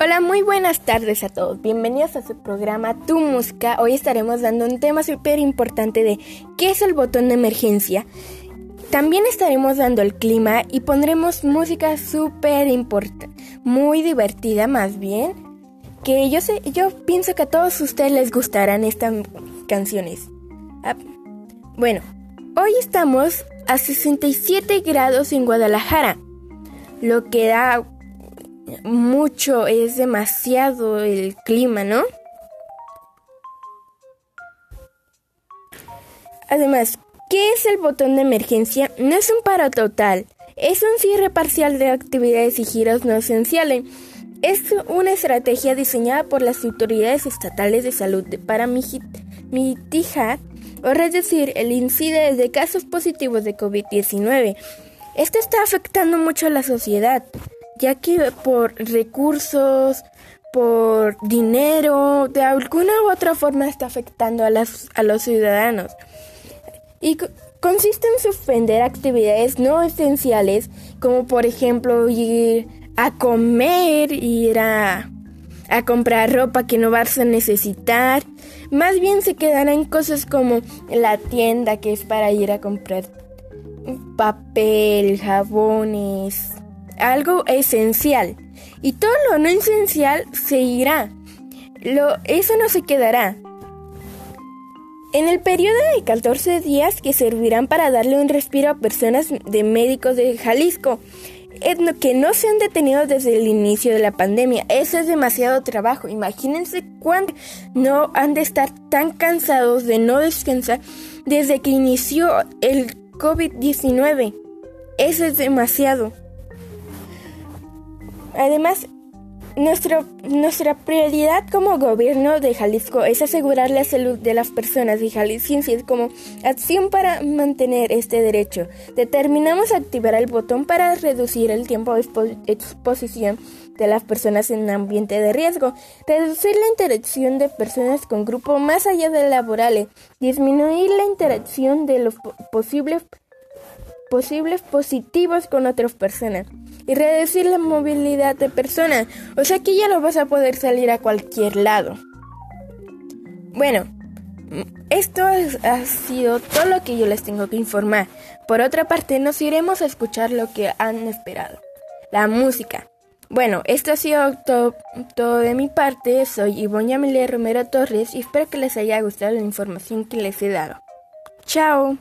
Hola, muy buenas tardes a todos. Bienvenidos a su programa Tu Música. Hoy estaremos dando un tema súper importante de qué es el botón de emergencia. También estaremos dando el clima y pondremos música súper importante, muy divertida más bien. Que yo sé, yo pienso que a todos ustedes les gustarán estas canciones. Ah, bueno, hoy estamos a 67 grados en Guadalajara, lo que da mucho, es demasiado el clima, ¿no? Además, ¿qué es el botón de emergencia? No es un paro total, es un cierre parcial de actividades y giros no esenciales. Es una estrategia diseñada por las autoridades estatales de salud para mitigar o reducir el índice de casos positivos de COVID-19. Esto está afectando mucho a la sociedad ya que por recursos, por dinero, de alguna u otra forma está afectando a, las, a los ciudadanos. Y consiste en suspender actividades no esenciales, como por ejemplo ir a comer, ir a, a comprar ropa que no vas a necesitar. Más bien se quedarán cosas como la tienda que es para ir a comprar papel, jabones, algo esencial. Y todo lo no esencial se irá. Lo, eso no se quedará. En el periodo de 14 días que servirán para darle un respiro a personas de médicos de Jalisco, que no se han detenido desde el inicio de la pandemia. Eso es demasiado trabajo. Imagínense cuánto no han de estar tan cansados de no descansar desde que inició el COVID-19. Eso es demasiado. Además, nuestra prioridad como gobierno de Jalisco es asegurar la salud de las personas y jaliscienses como acción para mantener este derecho. Determinamos activar el botón para reducir el tiempo de exposición de las personas en ambiente de riesgo, reducir la interacción de personas con grupos más allá de laborales, disminuir la interacción de los posibles, posibles positivos con otras personas y reducir la movilidad de personas. O sea que ya no vas a poder salir a cualquier lado. Bueno, esto ha sido todo lo que yo les tengo que informar. Por otra parte, nos iremos a escuchar lo que han esperado. La música. Bueno, esto ha sido todo, de mi parte. Soy Ivonne Amelia Romero Torres y espero que les haya gustado la información que les he dado. Chao.